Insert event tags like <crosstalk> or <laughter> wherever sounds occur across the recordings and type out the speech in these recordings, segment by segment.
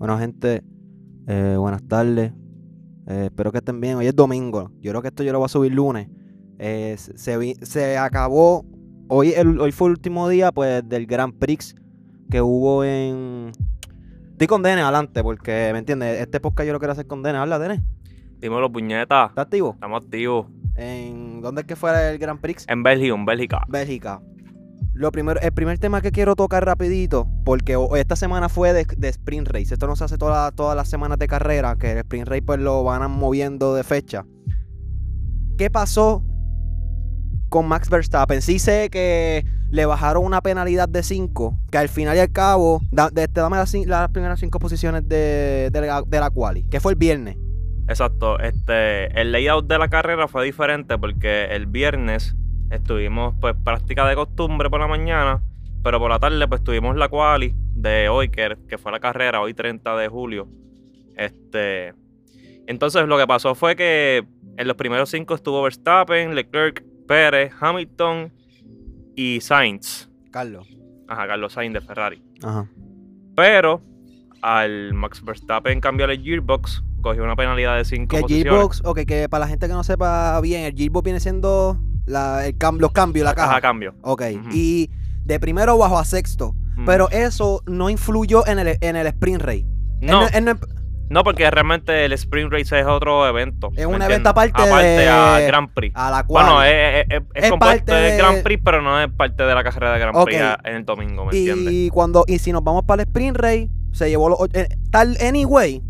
Bueno, gente, eh, buenas tardes. Eh, espero que estén bien. Hoy es domingo. Yo creo que esto yo lo voy a subir lunes. Eh, se, se vi- se acabó. Hoy, el- hoy fue el último día pues, del Grand Prix que hubo en. Estoy con Dene adelante, porque, ¿me entiendes? Este podcast yo lo quiero hacer con Dene. Habla, Dene. Dímelo, puñeta. ¿Estás activo? Estamos activos. ¿En dónde es que fue el Grand Prix? En Bélgica, en Bélgica. Bélgica. Lo primero, el primer tema que quiero tocar rapidito, porque esta semana fue de, de sprint race. Esto no se hace toda- todas las semanas de carrera, que el sprint race pues lo van moviendo de fecha. ¿Qué pasó con Max Verstappen? Sí sé que le bajaron una penalidad de 5, que al final y al cabo, de- te dame las, primeras 5 posiciones de, de la, de la quali, que fue el viernes. Exacto. Este, el layout de la carrera fue diferente porque el viernes estuvimos pues práctica de costumbre por la mañana, pero por la tarde pues tuvimos la quali de hoy, que, que fue la carrera, hoy 30 de julio. Este, entonces lo que pasó fue que en los primeros cinco estuvo Verstappen, Leclerc, Pérez, Hamilton y Sainz. Carlos. Ajá, Carlos Sainz de Ferrari. Ajá. Pero al Max Verstappen cambiar el gearbox, cogió una penalidad de 5 Que el posiciones. Gearbox, ok, que para la gente que no sepa bien, el Gearbox viene siendo la- el cam- los cambios, la caja. Ajá, cambio. Ok, y de primero bajo a sexto. Pero eso no influyó en el, en el sprint race. Él no, él no- no, porque realmente el Sprint Race es otro evento. Es ¿me un evento aparte Aparte de- al Grand Prix. a la cual. Bueno, es, es- es- parte del de- Grand Prix, pero no es parte de la carrera de Grand. Prix a- en el domingo, ¿me entiendes? y cuando y si nos vamos para el sprint race, se llevó los eh, tal anyway.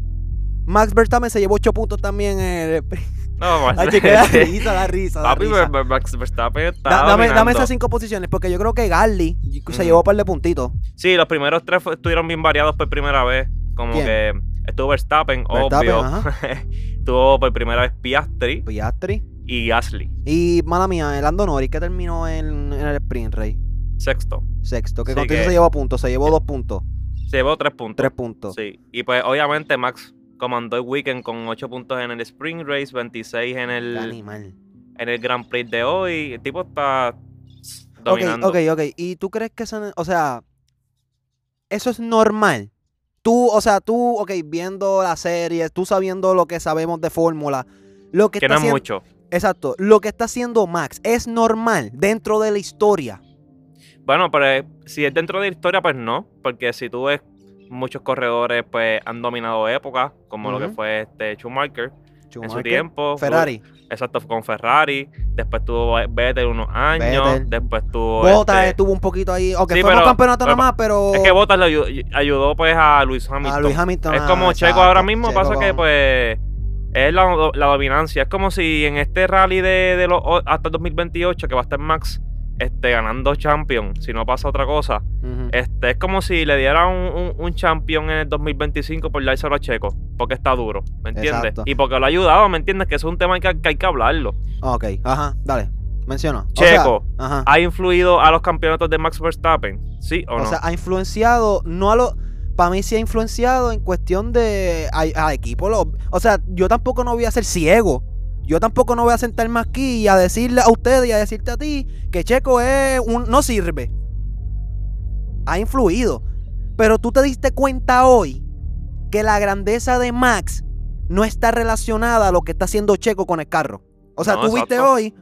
Max Verstappen se llevó 8 puntos también en el sprint. No, <laughs> Ay, que da risa, da risa, da Papi, risa. Max Verstappen está Da- dame, dame esas cinco posiciones, porque yo creo que Garly se Ujú. llevó un par de puntitos. Sí, los primeros tres estuvieron bien variados por primera vez. Como ¿Quién? que estuvo Verstappen, Verstappen, obvio. <laughs> ajá. Tuvo por primera vez Piastri Piastri. y Gasly. Y, mala mía, el Lando Norris, que terminó en, en el sprint race. Sexto. Sexto, que Sí, contigo que- se llevó puntos, se llevó dos puntos, Se llevó tres puntos. tres puntos. Sí. Y pues obviamente Max comandó el weekend con 8 puntos en el Spring Race, 26 en el, animal. en el Grand Prix de hoy. El tipo está Ok, dominando. ok, ok. ¿Y tú crees que eso, o sea, eso es normal? Tú, o sea, tú, ok, viendo la serie, tú sabiendo lo que sabemos de fórmula, lo que, Que está no haciendo- mucho. Exacto, lo que está haciendo Max es normal dentro de la historia. Bueno, pero eh, si es dentro de la historia, pues no. Porque si tú ves, muchos corredores pues han dominado épocas, como lo que fue este Schumacher en su tiempo. Ferrari, Exacto, con Ferrari. Después tuvo Vettel unos años. Vettel. Después tuvo. Bottas este, estuvo un poquito ahí, ok, Sí, fue un campeonato pero- nada más, pero Es que Bottas le ayudó, ayudó, pues a Luis Hamilton. a Luis Hamilton. Es ah, como Checo exacto, ahora mismo, Checo pasa que con- pues es la, la dominancia. Es como si en este rally de, de los hasta el 2028, que va a estar Max este, ganando champion, si no pasa otra cosa, este, es como si le dieran un, un, un champion en el 2025 por dárselo a Checo, porque está duro, ¿me entiendes? Exacto. Y porque lo ha ayudado, ¿me entiendes? Que es un tema que, que hay que hablarlo. Ok, ajá, dale, menciona. O sea, Checo, ajá. ¿ha influido a los campeonatos de Max Verstappen? ¿Sí o, O no? sea, ha influenciado, no a lo. Para mí sí ha influenciado en cuestión de. a- equipo. lo- o sea, yo tampoco no voy a ser ciego. Yo tampoco no voy a sentarme aquí y a decirle a ustedes y a decirte a ti que Checo es un. no sirve. Ha influido. Pero tú te diste cuenta hoy que la grandeza de Max no está relacionada a lo que está haciendo Checo con el carro. O sea, No, tú viste exacto. hoy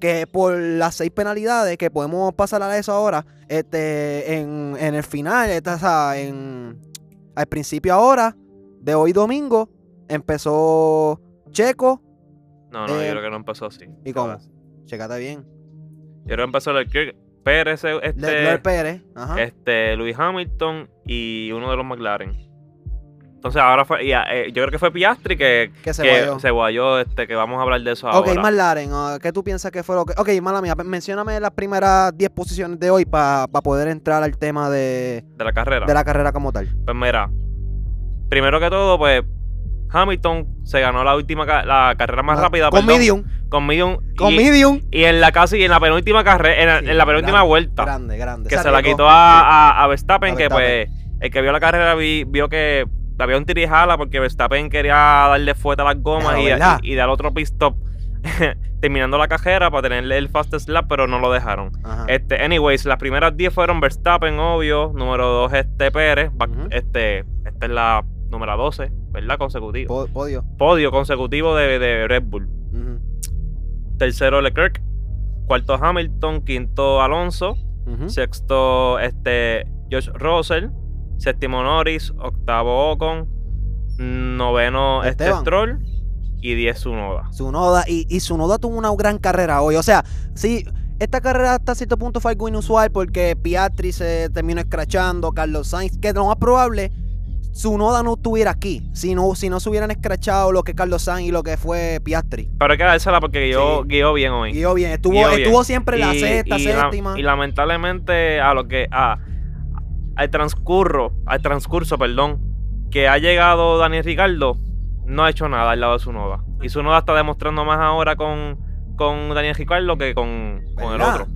que por las seis penalidades, que podemos pasar a eso ahora, este, en, en el final, esta- o sea, en, al principio ahora, de hoy domingo, empezó Checo. No, no, eh, yo creo que no empezó así. ¿Y cómo? Checate bien. Yo creo que empezó Leclerc, Pérez, este, Leclerc Pérez. Ajá. este, Luis Hamilton y uno de los McLaren. Entonces ahora fue, y, eh, yo creo que fue Piastri que, que se que guayó. se guayó, este, que vamos a hablar de eso Ok, ahora. McLaren, ah, ¿qué tú piensas que fue lo que.? Ok, mala mía, mencióname las primeras 10 posiciones de hoy para poder entrar al tema de, de la carrera. de la carrera como tal. Pues mira, primero que todo, pues Hamilton se ganó la última la carrera más Ah, rápida Con perdón, medium. con medium Con y, medium. y en la casi en la penúltima carrera en, la- Sí, en la penúltima grande, vuelta Grande, grande. que se, Se la quitó a, a- a Verstappen, A que pues el que vio la carrera vi- vio que había un tirijala porque Verstappen quería darle fuerte a las gomas Pero, y, y, dar otro pit stop <laughs> terminando la cajera para tenerle el fastest lap, pero no lo dejaron. Ajá. Este, anyways, las primeras 10 fueron Verstappen, obvio. Número 2, este Pérez. Este, esta es la número 12, ¿verdad? Consecutivo. Po- podio. Podio consecutivo de, de Red Bull. Ujú, Tercero Leclerc, cuarto Hamilton, quinto Alonso, sexto este George Russell, séptimo Norris, octavo Ocon, noveno este Esteban. Stroll y diez Sunoda. Tsunoda, y, y Tsunoda tuvo una gran carrera hoy. O sea, sí, esta carrera hasta cierto punto fue algo inusual porque Piastri se terminó escrachando, Carlos Sainz, que lo más probable, Tsunoda no estuviera aquí. Si no, si no se hubieran escrachado lo que Carlos Sainz y lo que fue Piastri. Pero hay que dársela porque guió, Sí. guió bien hoy. Guió bien, estuvo, Guió bien. estuvo siempre en la Y- sexta, y la- séptima. y lamentablemente a lo que a, al transcurso, al transcurso, perdón, que ha llegado Daniel Ricardo, no ha hecho nada al lado de su Noda. Y su Noda está demostrando más ahora con, con Daniel Ricardo que con, con el otro.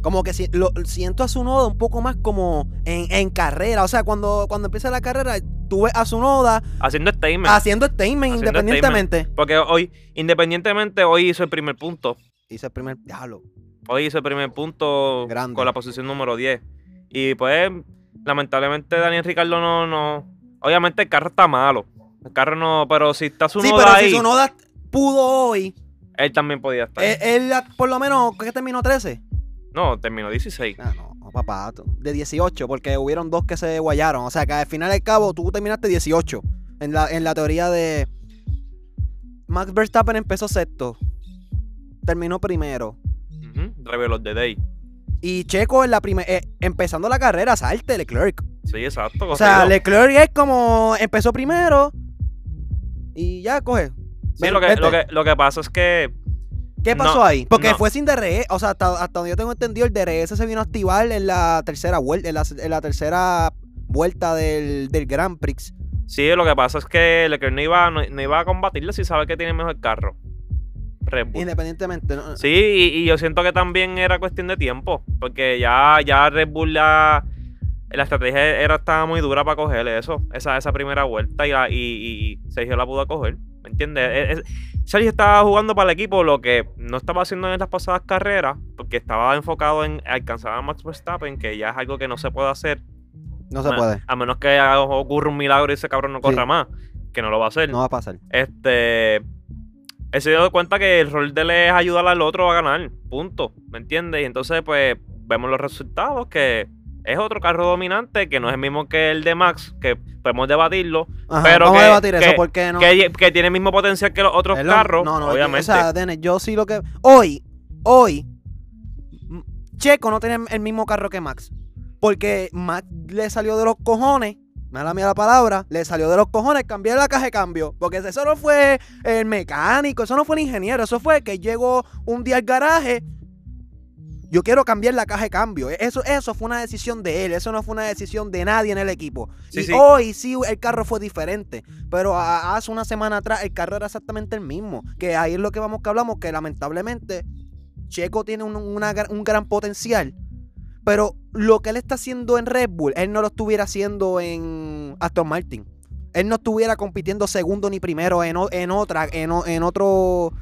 Como que si- lo, siento a Tsunoda un poco más como en, en carrera. O sea, cuando, cuando empieza la carrera, tú ves a Tsunoda Haciendo statement. haciendo statement Haciendo independientemente. Porque hoy, independientemente, hoy hizo el primer punto. Hizo el primer diablo. Hoy hizo el primer punto Grande. con la posición número 10. Y pues, lamentablemente, Daniel Ricardo no, no. Obviamente el carro está malo. El carro no. Pero si está su Sí, noda pero ahí, si Tsunoda pudo hoy, él también podía estar. él, él por lo menos, ¿qué terminó 13? No, terminó 16. Ah, no, no, papá, de 18, porque hubieron dos que se guayaron. O sea, que al final y al cabo tú terminaste 18. En la, en la teoría de. Max Verstappen empezó sexto. Terminó primero. Reveló de Day. Y Checo en la primera. empezando la carrera, salte Leclerc. Sí, exacto. O sea. Leclerc es como. Empezó primero. Y ya coge. Sí, Ven, lo que, lo, que, lo que pasa es que. ¿Qué no, pasó ahí? Porque no. fue sin DRS. O sea, hasta, hasta donde yo tengo entendido, el DRS se vino a activar en la tercera vuelta. En la, en la tercera vuelta del, del Grand Prix. Sí, lo que pasa es que Leclerc no iba, no, no iba a combatirle si sabe que tiene mejor carro. Red Bull. Independientemente. ¿no? Sí, y, y yo siento que también era cuestión de tiempo. Porque ya, ya Red Bull la, la estrategia era, estaba muy dura para cogerle eso. Esa, esa primera vuelta y, la- y, y Sergio la pudo coger. ¿Me entiendes? Es- es- Sergio estaba jugando para el equipo lo que no estaba haciendo en las pasadas carreras. Porque estaba enfocado en alcanzar a Max Verstappen, que ya es algo que no se puede hacer. No se a- puede. A menos que ocurra un milagro y ese cabrón no corra Sí. más. Que no lo va a hacer. No va a pasar. Este. Él se dio cuenta que el rol de él es ayudar al otro a ganar. Punto. ¿Me entiendes? Y entonces, pues, vemos los resultados que es otro carro dominante, que no es el mismo que el de Max, que podemos debatirlo, Ajá, Pero vamos que- a debatir eso que- porque no. que, que tiene el mismo potencial que los otros carros, no, no, obviamente. O sea, Dennis, yo sí lo que. Hoy, hoy, Checo no tiene el mismo carro que Max. Porque Max le salió de los cojones. Mala mía la palabra, le salió de los cojones cambiar la caja de cambio. Porque eso no fue el mecánico, eso no fue el ingeniero, eso fue que llegó un día al garaje. Yo quiero cambiar la caja de cambio. E, Eso, eso fue una decisión de él, eso no fue una decisión de nadie en el equipo. Sí, y sí. hoy sí el carro fue diferente. Pero a- hace una semana atrás el carro era exactamente el mismo. Que ahí es lo que vamos que hablamos, que lamentablemente Checo tiene un, una gra- un gran potencial. Pero lo que él está haciendo en Red Bull, él no lo estuviera haciendo en Aston Martin. Él no estuviera compitiendo segundo ni primero en, otra, en otro,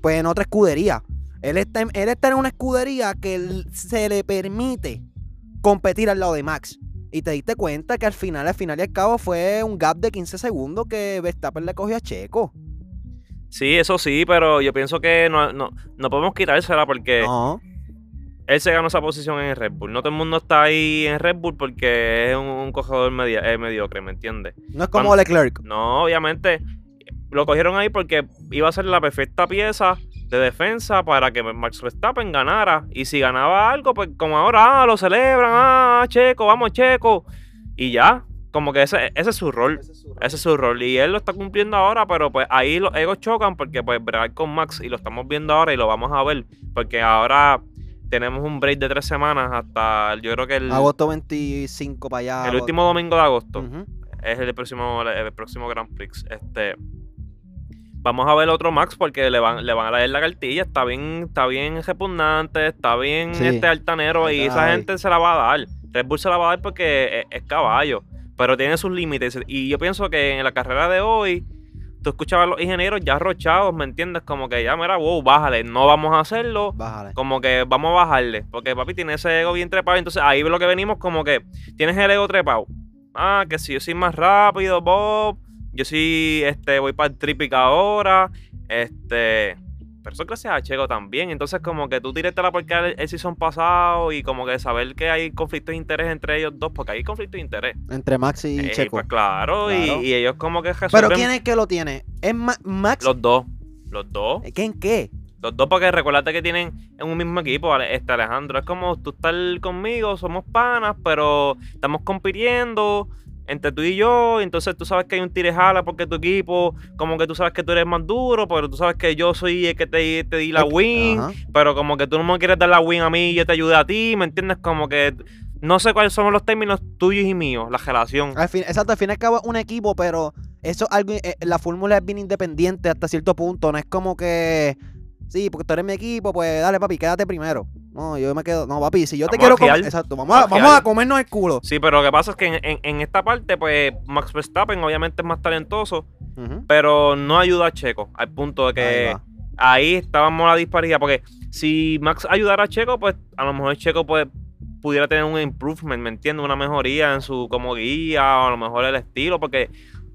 pues en otra escudería. Él está, en, él está en una escudería que se le permite competir al lado de Max. Y te diste cuenta que al final, al final y al cabo fue un gap de 15 segundos que Verstappen le cogió a Checo. Sí, eso sí, pero yo pienso que no, no, no podemos quitársela porque No. él se ganó esa posición en el Red Bull. No todo el mundo está ahí en Red Bull porque es un, un cogedor media- eh, mediocre, ¿me entiendes? No es como Cuando- Leclerc. No, obviamente lo cogieron ahí porque iba a ser la perfecta pieza de defensa para que Max Verstappen ganara. Y si ganaba algo, pues como ahora ah, lo celebran, ah, Checo, vamos Checo. Y ya, como que ese, ese es su rol. Ese es su rol. Y él lo está cumpliendo ahora, pero pues ahí los egos chocan porque pues bregar con Max y lo estamos viendo ahora y lo vamos a ver. Porque ahora tenemos un break de tres semanas hasta yo creo que el, Agosto 25 para allá. el último domingo de agosto es el próximo, el próximo Grand Prix. Este, vamos a ver otro Max porque le van, le van a leer la cartilla. Está bien, está bien repugnante, está bien Sí. este altanero y esa gente se la va a dar. Red Bull se la va a dar porque es, es caballo, pero tiene sus límites. Y yo pienso que en la carrera de hoy, tú escuchabas a los ingenieros ya arrochados, ¿me entiendes? Como que ya, mira, wow, bájale, no vamos a hacerlo. Bájale. Como que vamos a bajarle, porque papi tiene ese ego bien trepado. Entonces ahí lo que venimos como que tienes el ego trepado. Ah, que si yo soy más rápido, Bob. Yo sí este, voy para el tripic ahora. Este. Pero eso gracias a Checo también. Entonces, como que tú tiraste la porquería el, el season pasado y como que saber que hay conflictos de interés entre ellos dos, porque hay conflictos de interés. Entre Max y Eh, Checo. Pues claro, y- Claro. Y, ellos como que resuelven Pero ¿quién es que lo tiene? ¿Es Ma- Max? los dos. Los dos. ¿Qué en qué? Los dos, porque recuérdate que tienen en un mismo equipo, este Alejandro. Es como tú estás conmigo, somos panas, pero estamos compitiendo entre tú y yo. Entonces tú sabes que hay un tirejala porque tu equipo, como que tú sabes que tú eres más duro, pero tú sabes que yo soy el que te, te di la win. ajá. Pero como que tú no me quieres dar la win a mí y yo te ayudé a ti, ¿me entiendes? Como que no sé cuáles son los términos tuyos y míos, la relación. Al fin, exacto, al fin y al cabo es un equipo, pero eso es algo, eh, la fórmula es bien independiente hasta cierto punto. No es como que, sí, porque tú eres mi equipo, pues dale papi, quédate primero. No, yo me quedo, no papi, si yo te Vamos quiero comer, exacto, vamos a, Vamos a comernos el culo. Sí, pero lo que pasa es que en, en- en esta parte, pues Max Verstappen obviamente es más talentoso, pero no ayuda a Checo, al punto de que ahí estábamos la disparidad, porque si Max ayudara a Checo, pues a lo mejor Checo pues, pudiera tener un improvement, ¿me entiendes? Una mejoría en su como guía, o a lo mejor el estilo, porque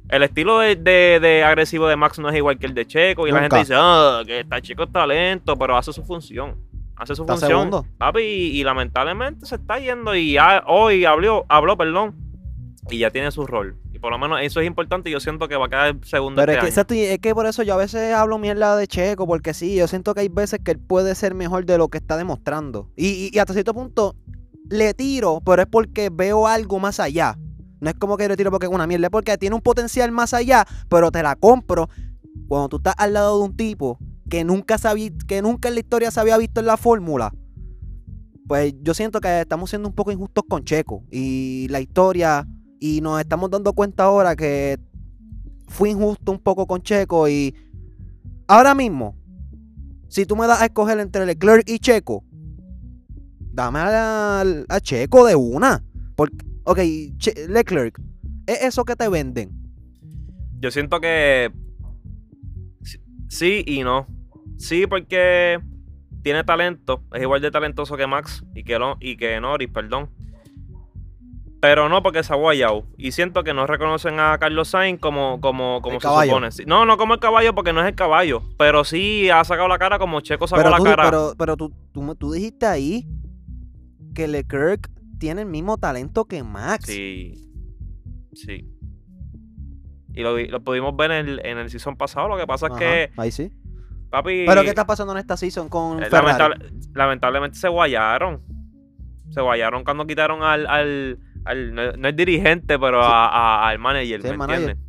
el estilo de, de- de agresivo de Max no es igual que el de Checo, y la gente dice, ah, que está Checo es talento, pero hace su función. Hace su Está función. segundo. Papi, y, y lamentablemente se está yendo y ya hoy habló, habló, perdón, y ya tiene su rol. Y por lo menos eso es importante y yo siento que va a quedar segundo Pero es este que, año. y es que por eso yo a veces hablo mierda de Checo, porque sí, yo siento que hay veces que él puede ser mejor de lo que está demostrando. Y, y- y hasta cierto punto le tiro, pero es porque veo algo más allá. No es como que le tiro porque es una mierda, porque tiene un potencial más allá, pero te la compro cuando tú estás al lado de un tipo que nunca sabí, que en la historia se había visto en la fórmula. Pues yo siento que estamos siendo un poco injustos con Checo y la historia y nos estamos dando cuenta ahora que fui injusto un poco con Checo y ahora mismo, si tú me das a escoger entre Leclerc y Checo, dame a, a Checo de una. Porque, ok, Leclerc, es eso que te venden. Yo siento que sí- y no. Sí, porque tiene talento, es igual de talentoso que Max y que, Lo- y que Norris, perdón. Pero no porque se ha guayado. Y siento que no reconocen a Carlos Sainz como, como, como El se caballo. supone. No, no como el caballo porque no es el caballo. Pero sí ha sacado la cara como Checo sacó Pero, la tú, cara. pero, pero tú, tú, tú dijiste ahí que Leclerc tiene el mismo talento que Max. Sí. Sí. Y lo, lo pudimos ver en el, en el season pasado. Lo que pasa Ajá, es que, ahí sí. papi. Pero ¿qué está pasando en esta season con Eh, Ferrari? lamentable- lamentablemente se guayaron. Se guayaron cuando quitaron al. al, al- no, no es dirigente, pero Sí. a- a- al manager, Sí, ¿me el manager. entiendes?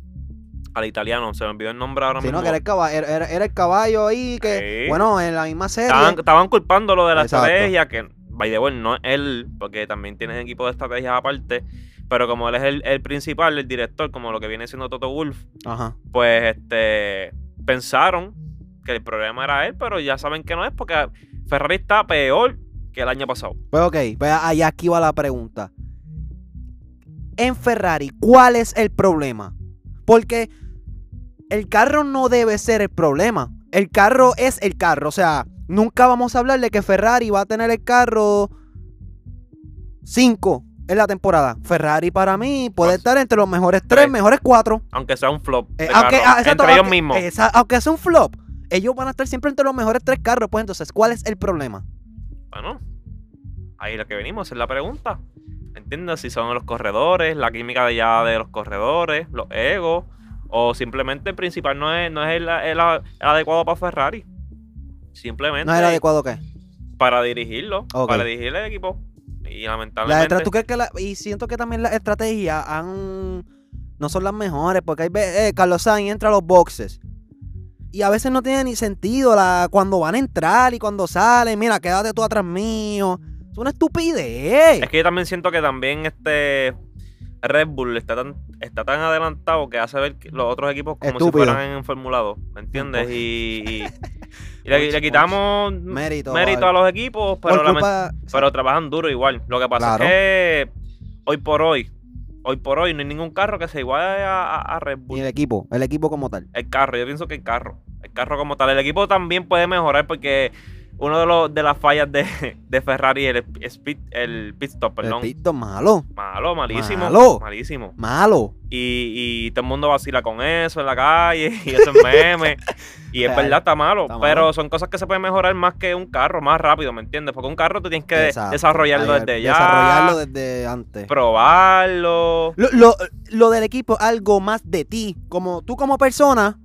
Al italiano, se me olvidó el nombre ahora Sí, mismo. no, que era el, caballo, era, era- era el caballo ahí que, Sí. bueno, en la misma serie. estaban, estaban culpándolo de la Exacto. estrategia, que, by the way, no es él, porque también tiene equipo de estrategias aparte. Pero como él es el, el principal, el director, como lo que viene siendo Toto Wolf, Ajá. pues este pensaron que el problema era él, pero ya saben que no es, porque Ferrari está peor que el año pasado. Pues ok, pues ahí aquí va la pregunta. En Ferrari, ¿cuál es el problema? Porque el carro no debe ser el problema. El carro es el carro. O sea, nunca vamos a hablar de que Ferrari va a tener el carro 5 en la temporada. Ferrari para mí puede Pues, estar entre los mejores 3, tres. mejores 4. Aunque sea un flop. de aunque, ah, exacto, entre ellos mismos. esa- aunque sea un flop, ellos van a estar siempre entre los mejores 3 carros. Pues entonces, ¿cuál es el problema? Bueno, ahí lo que venimos, es la pregunta. ¿Entiendes? Si son los corredores, la química de ya de los corredores, los egos, o simplemente el principal no es, no es el, el- el adecuado para Ferrari. Simplemente ¿No el adecuado qué? para dirigirlo, para dirigir el equipo. Y La lamentablemente. estra- ¿tú crees que la- y siento que también las estrategias han, no son las mejores, porque hay eh, Carlos Sainz entra a los boxes. Y a veces no tiene ni sentido la, cuando van a entrar y cuando salen. Mira, quédate tú atrás mío. Es una estupidez. Es que yo también siento que también este Red Bull está tan, está tan adelantado que hace ver los otros equipos como Estúpido. si fueran en Fórmula 2, ¿me entiendes? Y- y le, quitamos Mérito, mérito vale. a los equipos, pero, pero trabajan duro igual. Lo que pasa Claro. es que hoy por hoy, hoy por hoy no hay ningún carro que se iguale a, a- Red Ni Bull. el equipo, el equipo como tal. El carro, yo pienso que el carro. El carro como tal. El equipo también puede mejorar porque uno de los de las fallas de, de Ferrari, el, speed, el pit stop, perdón. El pito malo, Malo, malísimo. Malo. Malísimo. malo. Y, y todo el mundo vacila con eso en la calle <laughs> y eso es meme. y es verdad, está malo. Está malo. pero son cosas que se pueden mejorar más que un carro, más rápido, ¿me entiendes? Porque un carro tú tienes que Exacto. desarrollarlo desde ya. Desarrollarlo desde antes. Probarlo. Lo, lo- lo del equipo, algo más de ti. Como tú como persona,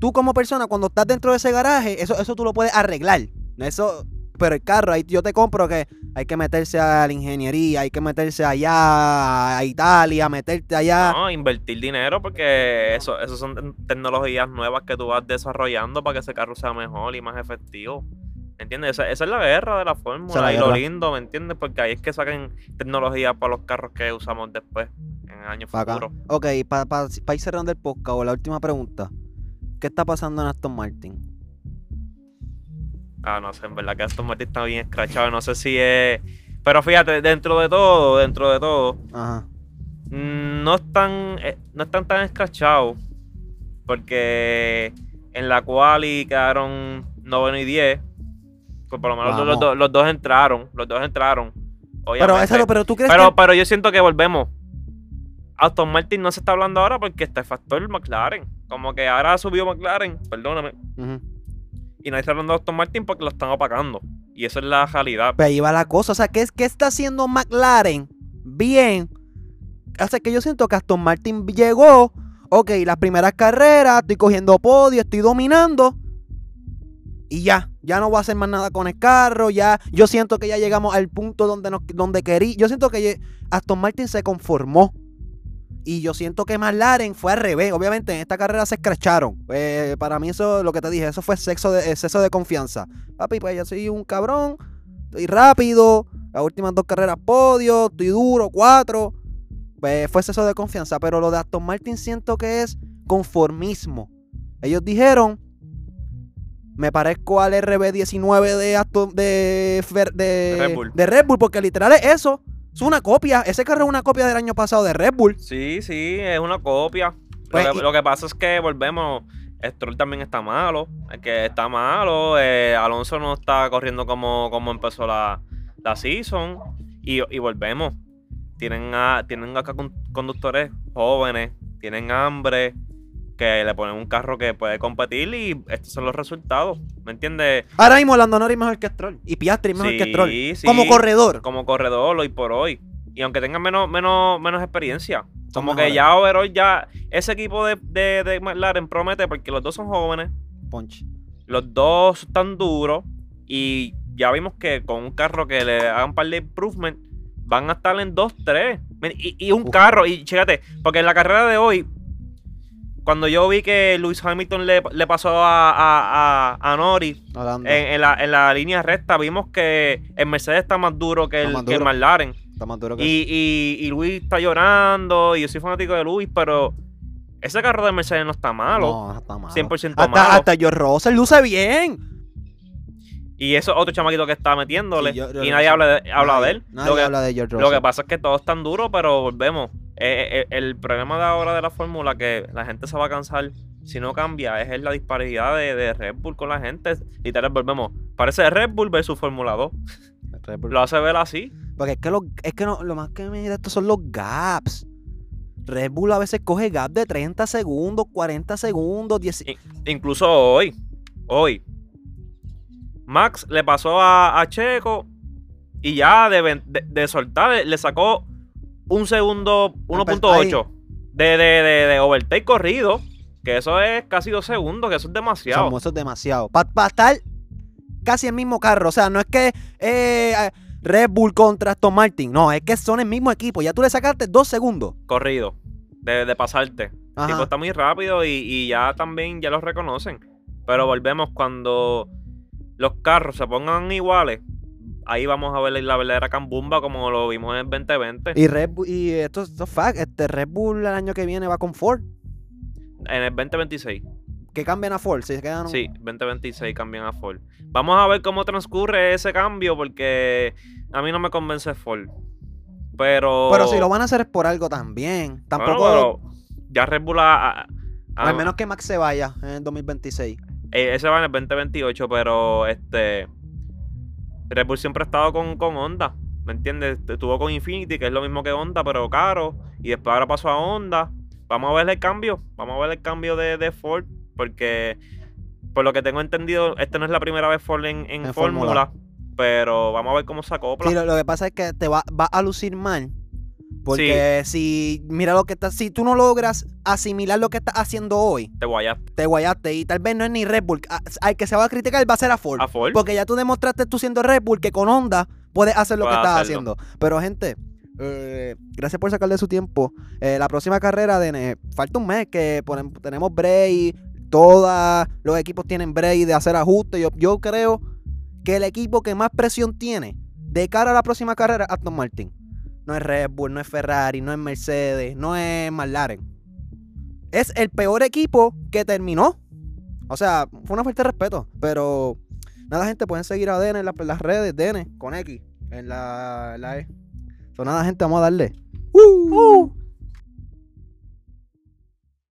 tú como persona, cuando estás dentro de ese garaje, eso, eso tú lo puedes arreglar. Eso, pero el carro, ahí yo te compro que hay que meterse a la ingeniería, hay que meterse allá a Italia, meterte allá. No, invertir dinero porque eso, eso son te- tecnologías nuevas que tú vas desarrollando para que ese carro sea mejor y más efectivo. ¿Me entiendes? Esa, esa es la guerra de la fórmula la y lo lindo, ¿me entiendes? Porque ahí es que saquen tecnología para los carros que usamos después, en años Pa' acá. futuros. Ok, para ir cerrando el podcast, o la última pregunta. ¿Qué está pasando en Aston Martin? Ah, no sé, en verdad que Aston Martin está bien escrachado. No sé si es. Pero fíjate, dentro de todo, dentro de todo, Ajá. mm, no están, eh, no están tan escrachados. Porque en la cual quedaron noveno y 10. Pues por lo menos los, dos- los dos entraron. Los dos entraron. Pero, eso, pero tú crees pero, que... pero yo siento que volvemos. Aston Martin no se está hablando ahora porque está el factor McLaren. Como que ahora ha subido McLaren, perdóname. Ujú. Y nadie está hablando de Aston Martin porque lo están opacando. Y esa es la realidad. Pero ahí va la cosa. O sea, ¿qué, qué está haciendo McLaren bien? O sea, que yo siento que Aston Martin llegó. Ok, las primeras carreras, estoy cogiendo podio, estoy dominando. Y ya, ya no voy a hacer más nada con el carro. Ya, yo siento que ya llegamos al punto donde, nos, donde querí. Yo siento que Aston Martin se conformó. Y yo siento que McLaren fue al revés. Obviamente en esta carrera se escracharon. Eh, para mí eso, lo que te dije, eso fue sexo de, exceso de confianza. Papi, pues yo soy un cabrón. Estoy rápido. Las últimas dos carreras podio. Estoy duro, cuatro. Pues fue exceso de confianza. Pero lo de Aston Martin siento que es conformismo. Ellos dijeron. Me parezco al RB19 de Aston de, Red Bull. de Red Bull. Porque literal es eso. Es una copia. Ese carro es una copia del año pasado de Red Bull. Sí, sí, es una copia. Pues, lo, que, y- lo que pasa es que volvemos. Stroll también está malo. Es que está malo. eh, Alonso no está corriendo como, como empezó la, la season. Y, y volvemos. Tienen, a, tienen acá con- conductores jóvenes. Tienen hambre. Que le ponen un carro que puede competir. Y estos son los resultados. ¿Me entiendes? Ahora mismo Lando Norris mejor que Stroll. Y Piastri mejor que Stroll. sí. Como corredor. Como corredor hoy por hoy. Y aunque tengan menos, menos, menos experiencia. Como que ya overall ya ese equipo de, de, de McLaren promete porque los dos son jóvenes, Punch. los dos están duros y ya vimos que con un carro que le hagan un par de improvement van a estar en 2-3. Y, y un Uf. carro, y chécate, porque en la carrera de hoy, cuando yo vi que Lewis Hamilton le, le pasó a, a, a, a Norris en, en la, en la línea recta, vimos que el Mercedes está más duro que el, que el. McLaren. Está más duro que Y, y, y Luis está llorando, y yo soy fanático de Luis, pero ese carro de Mercedes no está malo. No, está malo. 100% hasta, malo. hasta George Russell luce bien. Y eso es otro chamaquito que está metiéndole. Sí, yo- yo- y nadie habla de, habla de él. Nadie Lo que, habla de George lo Russell. que pasa es que todos están duros, pero volvemos. Eh, eh, el problema de ahora de la fórmula que la gente se va a cansar si no cambia es la disparidad de, de Red Bull con la gente. Literal, volvemos. Parece Red Bull versus Fórmula 2. Red Bull. Lo hace ver así. Porque es que, lo, es que no, lo más que me da esto son los gaps. Red Bull a veces coge gap de 30 segundos, 40 segundos, 10. I- Incluso hoy, hoy, Max le pasó a, a Checo y ya de, de- de soltar le- le sacó un segundo, 1.8 de, de, de, de overtake corrido. Que eso es casi dos segundos, que eso es demasiado. Eso es demasiado. Para estar casi el mismo carro. O sea, no es que eh, Red Bull contra Aston Martin. No, es que son el mismo equipo. Ya tú le sacaste dos segundos. Corrido, de, de pasarte. El tipo está muy rápido y, y ya también ya lo reconocen. Pero volvemos cuando los carros se pongan iguales. Ahí vamos a ver la verdadera cambumba como lo vimos en el 2020. Y Red Bull, y esto, esto es fact, este Red Bull el año que viene va con Ford. En el 2026. Que cambian a Ford. Si se quedan. Sí, 2026 cambian a Ford. Vamos a ver cómo transcurre ese cambio porque a mí no me convence Ford. Pero. Pero si lo van a hacer es por algo también. Bueno, Tampoco. pero ya Red Bull ha- ha- al menos que Max se vaya en el 2026. eh, ese va en el 2028, pero este. Red Bull siempre ha estado con, con Honda, ¿me entiendes? Estuvo con Infinity, que es lo mismo que Honda, pero caro. Y después ahora pasó a Honda. Vamos a ver el cambio. Vamos a ver el cambio de, de Ford. Porque, por lo que tengo entendido, esta no es la primera vez Ford en, en En Fórmula. Pero vamos a ver cómo se acopla. Sí, lo, lo que pasa es que te va, va a lucir mal. Porque si, mira lo que está, si tú no logras asimilar lo que estás haciendo hoy, Te guayas te guayaste. Y tal vez no es ni Red Bull. A- Al que se va a criticar va a ser a Ford. a Ford. Porque ya tú demostraste tú siendo Red Bull que con Honda puedes hacer lo que estás hacerlo. haciendo. Pero gente, eh, gracias por sacarle su tiempo. Eh, la próxima carrera de ne- falta un mes que tenemos break. Todos los equipos tienen break de hacer ajustes. Yo, yo creo que el equipo que más presión tiene de cara a la próxima carrera es Aston Martin. No es Red Bull, no es Ferrari, no es Mercedes, no es McLaren. Es el peor equipo que terminó. O sea, fue una falta de respeto. Pero nada, gente, pueden seguir a Dene en, la- en las redes, Dene, con X, en la, en la E. So, nada, gente, vamos a darle. ¡Uh!